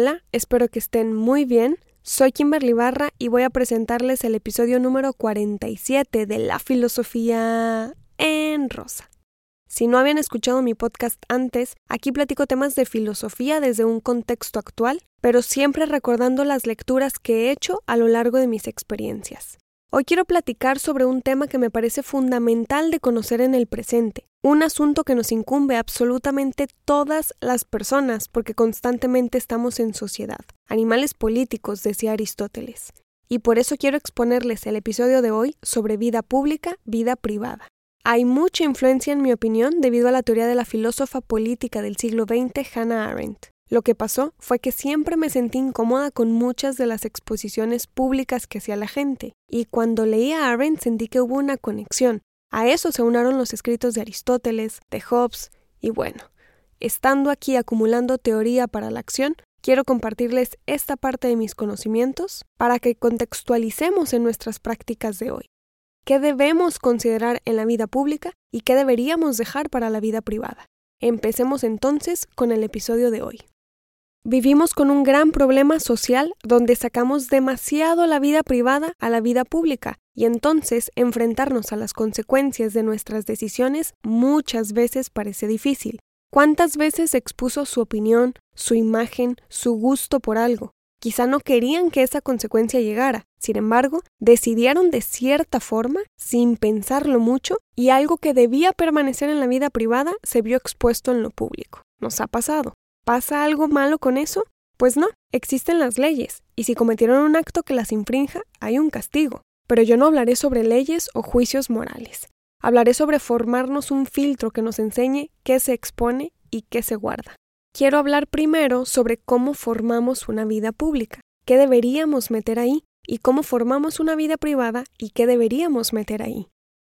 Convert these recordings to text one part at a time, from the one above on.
Hola, espero que estén muy bien. Soy Kimberly Barra y voy a presentarles el episodio número 47 de La Filosofía en Rosa. Si no habían escuchado mi podcast antes, aquí platico temas de filosofía desde un contexto actual, pero siempre recordando las lecturas que he hecho a lo largo de mis experiencias. Hoy quiero platicar sobre un tema que me parece fundamental de conocer en el presente, un asunto que nos incumbe absolutamente todas las personas porque constantemente estamos en sociedad, animales políticos, decía Aristóteles. Y por eso quiero exponerles el episodio de hoy sobre vida pública, vida privada. Hay mucha influencia en mi opinión debido a la teoría de la filósofa política del siglo XX Hannah Arendt. Lo que pasó fue que siempre me sentí incómoda con muchas de las exposiciones públicas que hacía la gente, y cuando leí a Arendt sentí que hubo una conexión. A eso se unaron los escritos de Aristóteles, de Hobbes, y bueno, estando aquí acumulando teoría para la acción, quiero compartirles esta parte de mis conocimientos para que contextualicemos en nuestras prácticas de hoy. ¿Qué debemos considerar en la vida pública y qué deberíamos dejar para la vida privada? Empecemos entonces con el episodio de hoy. Vivimos con un gran problema social donde sacamos demasiado la vida privada a la vida pública y entonces enfrentarnos a las consecuencias de nuestras decisiones muchas veces parece difícil. ¿Cuántas veces expuso su opinión, su imagen, su gusto por algo? Quizá no querían que esa consecuencia llegara, sin embargo, decidieron de cierta forma, sin pensarlo mucho, y algo que debía permanecer en la vida privada se vio expuesto en lo público. Nos ha pasado. ¿Pasa algo malo con eso? Pues no, existen las leyes, y si cometieron un acto que las infrinja, hay un castigo. Pero yo no hablaré sobre leyes o juicios morales. Hablaré sobre formarnos un filtro que nos enseñe qué se expone y qué se guarda. Quiero hablar primero sobre cómo formamos una vida pública, qué deberíamos meter ahí, y cómo formamos una vida privada y qué deberíamos meter ahí.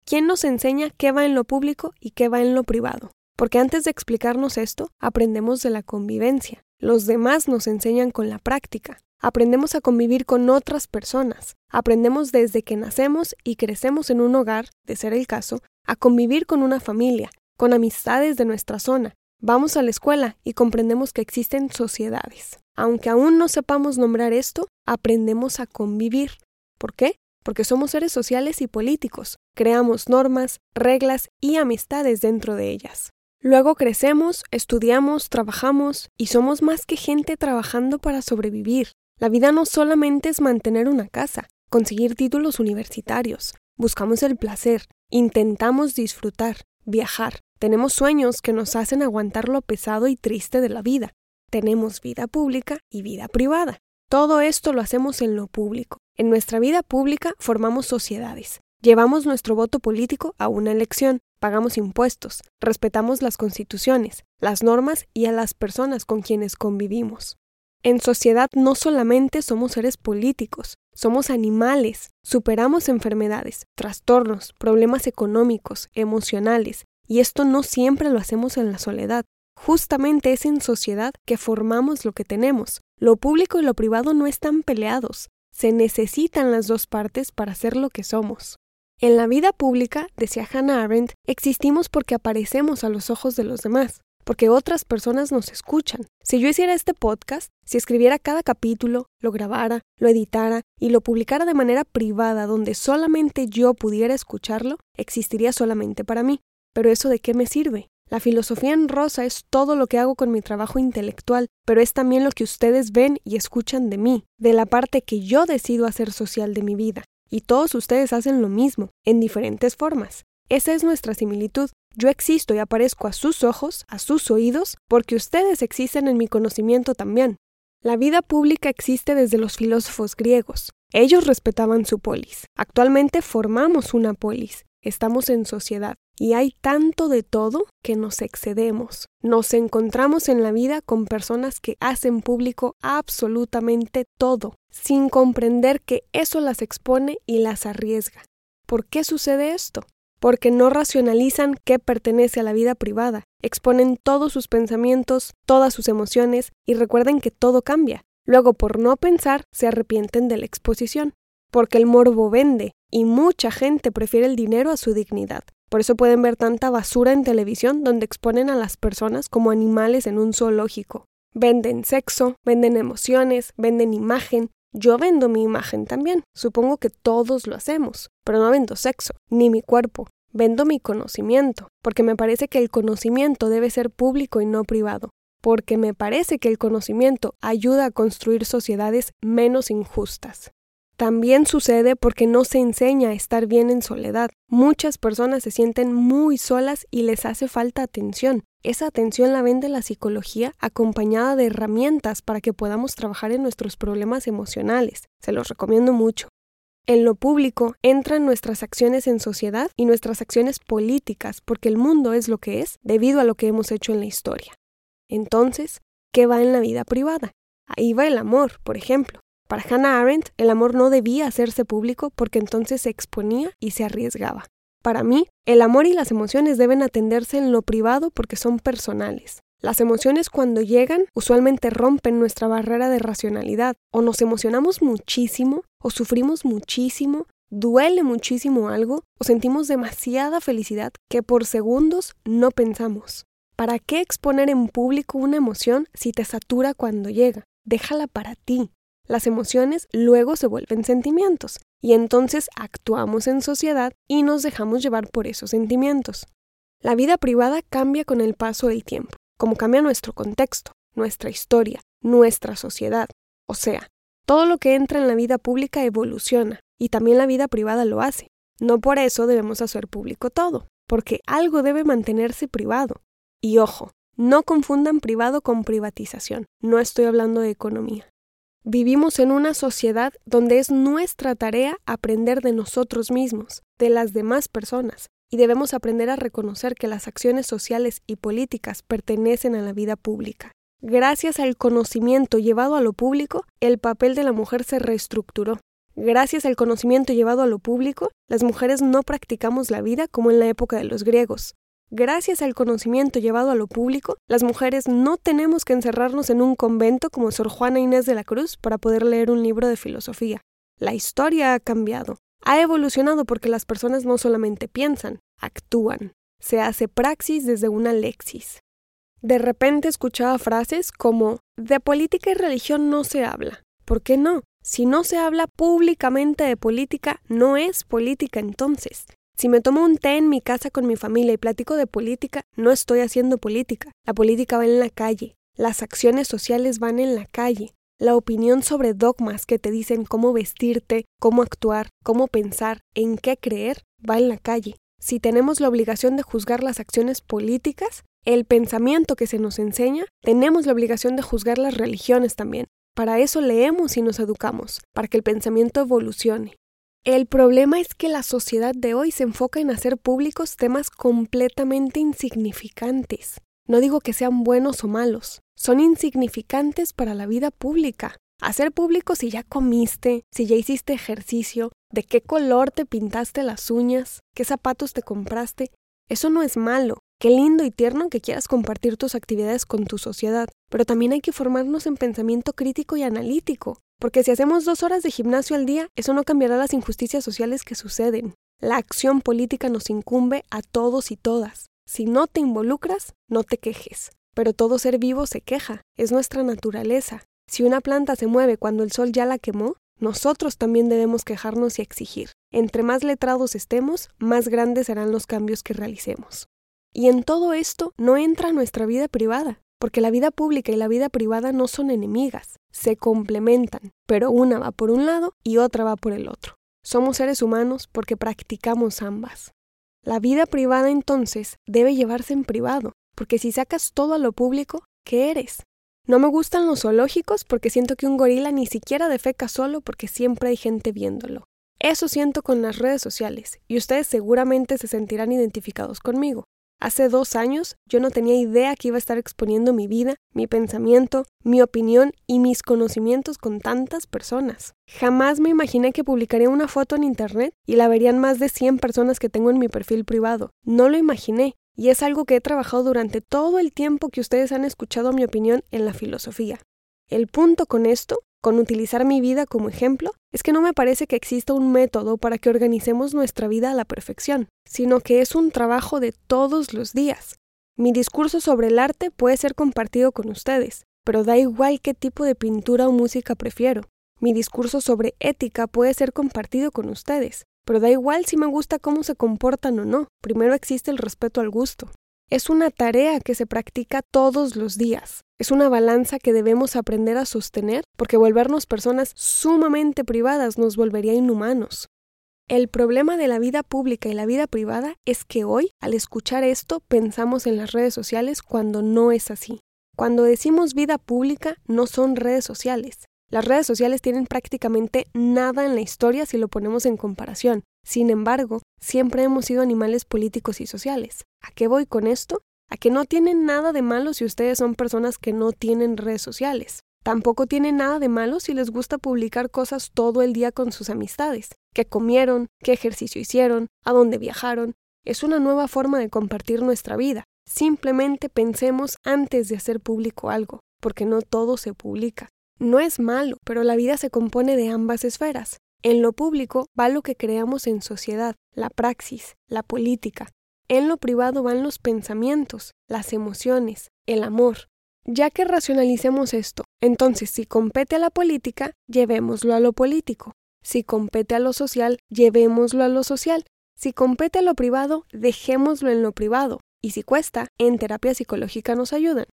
¿Quién nos enseña qué va en lo público y qué va en lo privado? Porque antes de explicarnos esto, aprendemos de la convivencia. Los demás nos enseñan con la práctica. Aprendemos a convivir con otras personas. Aprendemos desde que nacemos y crecemos en un hogar, de ser el caso, a convivir con una familia, con amistades de nuestra zona. Vamos a la escuela y comprendemos que existen sociedades. Aunque aún no sepamos nombrar esto, aprendemos a convivir. ¿Por qué? Porque somos seres sociales y políticos. Creamos normas, reglas y amistades dentro de ellas. Luego crecemos, estudiamos, trabajamos y somos más que gente trabajando para sobrevivir. La vida no solamente es mantener una casa, conseguir títulos universitarios, buscamos el placer, intentamos disfrutar, viajar, tenemos sueños que nos hacen aguantar lo pesado y triste de la vida, tenemos vida pública y vida privada. Todo esto lo hacemos en lo público. En nuestra vida pública formamos sociedades, llevamos nuestro voto político a una elección, pagamos impuestos, respetamos las constituciones, las normas y a las personas con quienes convivimos. En sociedad no solamente somos seres políticos, somos animales, superamos enfermedades, trastornos, problemas económicos, emocionales, y esto no siempre lo hacemos en la soledad. Justamente es en sociedad que formamos lo que tenemos. Lo público y lo privado no están peleados. Se necesitan las dos partes para ser lo que somos. En la vida pública, decía Hannah Arendt, existimos porque aparecemos a los ojos de los demás, porque otras personas nos escuchan. Si yo hiciera este podcast, si escribiera cada capítulo, lo grabara, lo editara y lo publicara de manera privada donde solamente yo pudiera escucharlo, existiría solamente para mí. Pero eso de qué me sirve? La filosofía en rosa es todo lo que hago con mi trabajo intelectual, pero es también lo que ustedes ven y escuchan de mí, de la parte que yo decido hacer social de mi vida. Y todos ustedes hacen lo mismo, en diferentes formas. Esa es nuestra similitud. Yo existo y aparezco a sus ojos, a sus oídos, porque ustedes existen en mi conocimiento también. La vida pública existe desde los filósofos griegos. Ellos respetaban su polis. Actualmente formamos una polis. Estamos en sociedad. Y hay tanto de todo que nos excedemos. Nos encontramos en la vida con personas que hacen público absolutamente todo, sin comprender que eso las expone y las arriesga. ¿Por qué sucede esto? Porque no racionalizan qué pertenece a la vida privada, exponen todos sus pensamientos, todas sus emociones y recuerden que todo cambia. Luego, por no pensar, se arrepienten de la exposición. Porque el morbo vende y mucha gente prefiere el dinero a su dignidad. Por eso pueden ver tanta basura en televisión donde exponen a las personas como animales en un zoológico. Venden sexo, venden emociones, venden imagen. Yo vendo mi imagen también. Supongo que todos lo hacemos, pero no vendo sexo, ni mi cuerpo. Vendo mi conocimiento, porque me parece que el conocimiento debe ser público y no privado, porque me parece que el conocimiento ayuda a construir sociedades menos injustas. También sucede porque no se enseña a estar bien en soledad. Muchas personas se sienten muy solas y les hace falta atención. Esa atención la vende la psicología acompañada de herramientas para que podamos trabajar en nuestros problemas emocionales. Se los recomiendo mucho. En lo público entran nuestras acciones en sociedad y nuestras acciones políticas, porque el mundo es lo que es debido a lo que hemos hecho en la historia. Entonces, ¿qué va en la vida privada? Ahí va el amor, por ejemplo. Para Hannah Arendt, el amor no debía hacerse público porque entonces se exponía y se arriesgaba. Para mí, el amor y las emociones deben atenderse en lo privado porque son personales. Las emociones cuando llegan usualmente rompen nuestra barrera de racionalidad, o nos emocionamos muchísimo, o sufrimos muchísimo, duele muchísimo algo, o sentimos demasiada felicidad que por segundos no pensamos. ¿Para qué exponer en público una emoción si te satura cuando llega? Déjala para ti. Las emociones luego se vuelven sentimientos y entonces actuamos en sociedad y nos dejamos llevar por esos sentimientos. La vida privada cambia con el paso del tiempo, como cambia nuestro contexto, nuestra historia, nuestra sociedad. O sea, todo lo que entra en la vida pública evoluciona y también la vida privada lo hace. No por eso debemos hacer público todo, porque algo debe mantenerse privado. Y ojo, no confundan privado con privatización, no estoy hablando de economía. Vivimos en una sociedad donde es nuestra tarea aprender de nosotros mismos, de las demás personas, y debemos aprender a reconocer que las acciones sociales y políticas pertenecen a la vida pública. Gracias al conocimiento llevado a lo público, el papel de la mujer se reestructuró. Gracias al conocimiento llevado a lo público, las mujeres no practicamos la vida como en la época de los griegos. Gracias al conocimiento llevado a lo público, las mujeres no tenemos que encerrarnos en un convento como Sor Juana Inés de la Cruz para poder leer un libro de filosofía. La historia ha cambiado. Ha evolucionado porque las personas no solamente piensan, actúan. Se hace praxis desde una lexis. De repente escuchaba frases como de política y religión no se habla. ¿Por qué no? Si no se habla públicamente de política, no es política entonces. Si me tomo un té en mi casa con mi familia y platico de política, no estoy haciendo política. La política va en la calle. Las acciones sociales van en la calle. La opinión sobre dogmas que te dicen cómo vestirte, cómo actuar, cómo pensar, en qué creer, va en la calle. Si tenemos la obligación de juzgar las acciones políticas, el pensamiento que se nos enseña, tenemos la obligación de juzgar las religiones también. Para eso leemos y nos educamos, para que el pensamiento evolucione. El problema es que la sociedad de hoy se enfoca en hacer públicos temas completamente insignificantes. No digo que sean buenos o malos, son insignificantes para la vida pública. Hacer público si ya comiste, si ya hiciste ejercicio, de qué color te pintaste las uñas, qué zapatos te compraste, eso no es malo. Qué lindo y tierno que quieras compartir tus actividades con tu sociedad, pero también hay que formarnos en pensamiento crítico y analítico. Porque si hacemos dos horas de gimnasio al día, eso no cambiará las injusticias sociales que suceden. La acción política nos incumbe a todos y todas. Si no te involucras, no te quejes. Pero todo ser vivo se queja, es nuestra naturaleza. Si una planta se mueve cuando el sol ya la quemó, nosotros también debemos quejarnos y exigir. Entre más letrados estemos, más grandes serán los cambios que realicemos. Y en todo esto no entra nuestra vida privada porque la vida pública y la vida privada no son enemigas, se complementan, pero una va por un lado y otra va por el otro. Somos seres humanos porque practicamos ambas. La vida privada entonces debe llevarse en privado, porque si sacas todo a lo público, ¿qué eres? No me gustan los zoológicos porque siento que un gorila ni siquiera defeca solo porque siempre hay gente viéndolo. Eso siento con las redes sociales, y ustedes seguramente se sentirán identificados conmigo. Hace dos años yo no tenía idea que iba a estar exponiendo mi vida, mi pensamiento, mi opinión y mis conocimientos con tantas personas. Jamás me imaginé que publicaría una foto en Internet y la verían más de 100 personas que tengo en mi perfil privado. No lo imaginé, y es algo que he trabajado durante todo el tiempo que ustedes han escuchado mi opinión en la filosofía. El punto con esto con utilizar mi vida como ejemplo, es que no me parece que exista un método para que organicemos nuestra vida a la perfección, sino que es un trabajo de todos los días. Mi discurso sobre el arte puede ser compartido con ustedes, pero da igual qué tipo de pintura o música prefiero. Mi discurso sobre ética puede ser compartido con ustedes, pero da igual si me gusta cómo se comportan o no. Primero existe el respeto al gusto. Es una tarea que se practica todos los días. Es una balanza que debemos aprender a sostener porque volvernos personas sumamente privadas nos volvería inhumanos. El problema de la vida pública y la vida privada es que hoy, al escuchar esto, pensamos en las redes sociales cuando no es así. Cuando decimos vida pública, no son redes sociales. Las redes sociales tienen prácticamente nada en la historia si lo ponemos en comparación. Sin embargo, siempre hemos sido animales políticos y sociales. ¿A qué voy con esto? A que no tienen nada de malo si ustedes son personas que no tienen redes sociales. Tampoco tienen nada de malo si les gusta publicar cosas todo el día con sus amistades. ¿Qué comieron? ¿Qué ejercicio hicieron? ¿A dónde viajaron? Es una nueva forma de compartir nuestra vida. Simplemente pensemos antes de hacer público algo, porque no todo se publica. No es malo, pero la vida se compone de ambas esferas. En lo público va lo que creamos en sociedad, la praxis, la política. En lo privado van los pensamientos, las emociones, el amor. Ya que racionalicemos esto, entonces si compete a la política, llevémoslo a lo político. Si compete a lo social, llevémoslo a lo social. Si compete a lo privado, dejémoslo en lo privado. Y si cuesta, en terapia psicológica nos ayudan.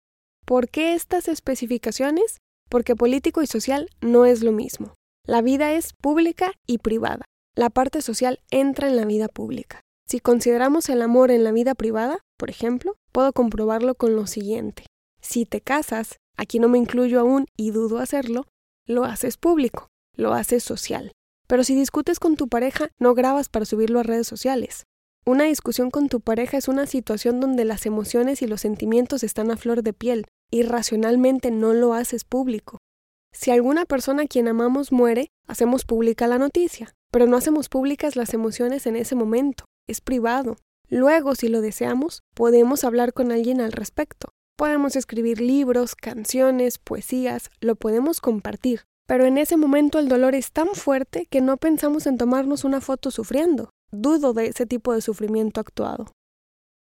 ¿Por qué estas especificaciones? Porque político y social no es lo mismo. La vida es pública y privada. La parte social entra en la vida pública. Si consideramos el amor en la vida privada, por ejemplo, puedo comprobarlo con lo siguiente. Si te casas, aquí no me incluyo aún y dudo hacerlo, lo haces público, lo haces social. Pero si discutes con tu pareja, no grabas para subirlo a redes sociales. Una discusión con tu pareja es una situación donde las emociones y los sentimientos están a flor de piel, irracionalmente no lo haces público. Si alguna persona a quien amamos muere, hacemos pública la noticia, pero no hacemos públicas las emociones en ese momento, es privado. Luego, si lo deseamos, podemos hablar con alguien al respecto. Podemos escribir libros, canciones, poesías, lo podemos compartir, pero en ese momento el dolor es tan fuerte que no pensamos en tomarnos una foto sufriendo. Dudo de ese tipo de sufrimiento actuado.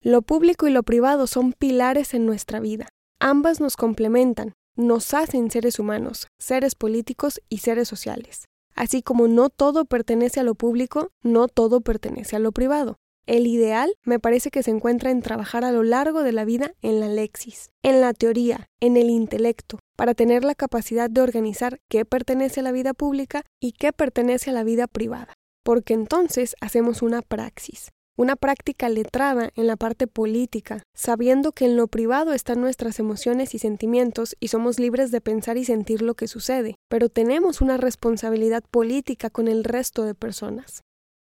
Lo público y lo privado son pilares en nuestra vida. Ambas nos complementan, nos hacen seres humanos, seres políticos y seres sociales. Así como no todo pertenece a lo público, no todo pertenece a lo privado. El ideal me parece que se encuentra en trabajar a lo largo de la vida en la lexis, en la teoría, en el intelecto, para tener la capacidad de organizar qué pertenece a la vida pública y qué pertenece a la vida privada, porque entonces hacemos una praxis, una práctica letrada en la parte política, sabiendo que en lo privado están nuestras emociones y sentimientos y somos libres de pensar y sentir lo que sucede, pero tenemos una responsabilidad política con el resto de personas.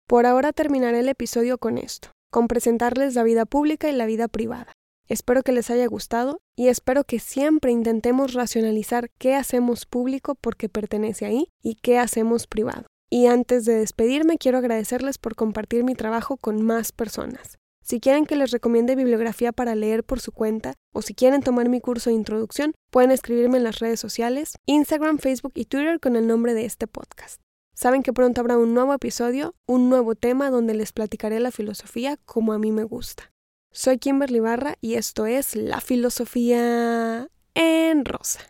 Por ahora terminaré el episodio con esto, con presentarles la vida pública y la vida privada. Espero que les haya gustado y espero que siempre intentemos racionalizar qué hacemos público porque pertenece ahí y qué hacemos privado. Y antes de despedirme, quiero agradecerles por compartir mi trabajo con más personas. Si quieren que les recomiende bibliografía para leer por su cuenta o si quieren tomar mi curso de introducción, pueden escribirme en las redes sociales, Instagram, Facebook y Twitter con el nombre de este podcast. Saben que pronto habrá un nuevo episodio, un nuevo tema donde les platicaré la filosofía como a mí me gusta. Soy Kimberly Barra y esto es La Filosofía en Rosa.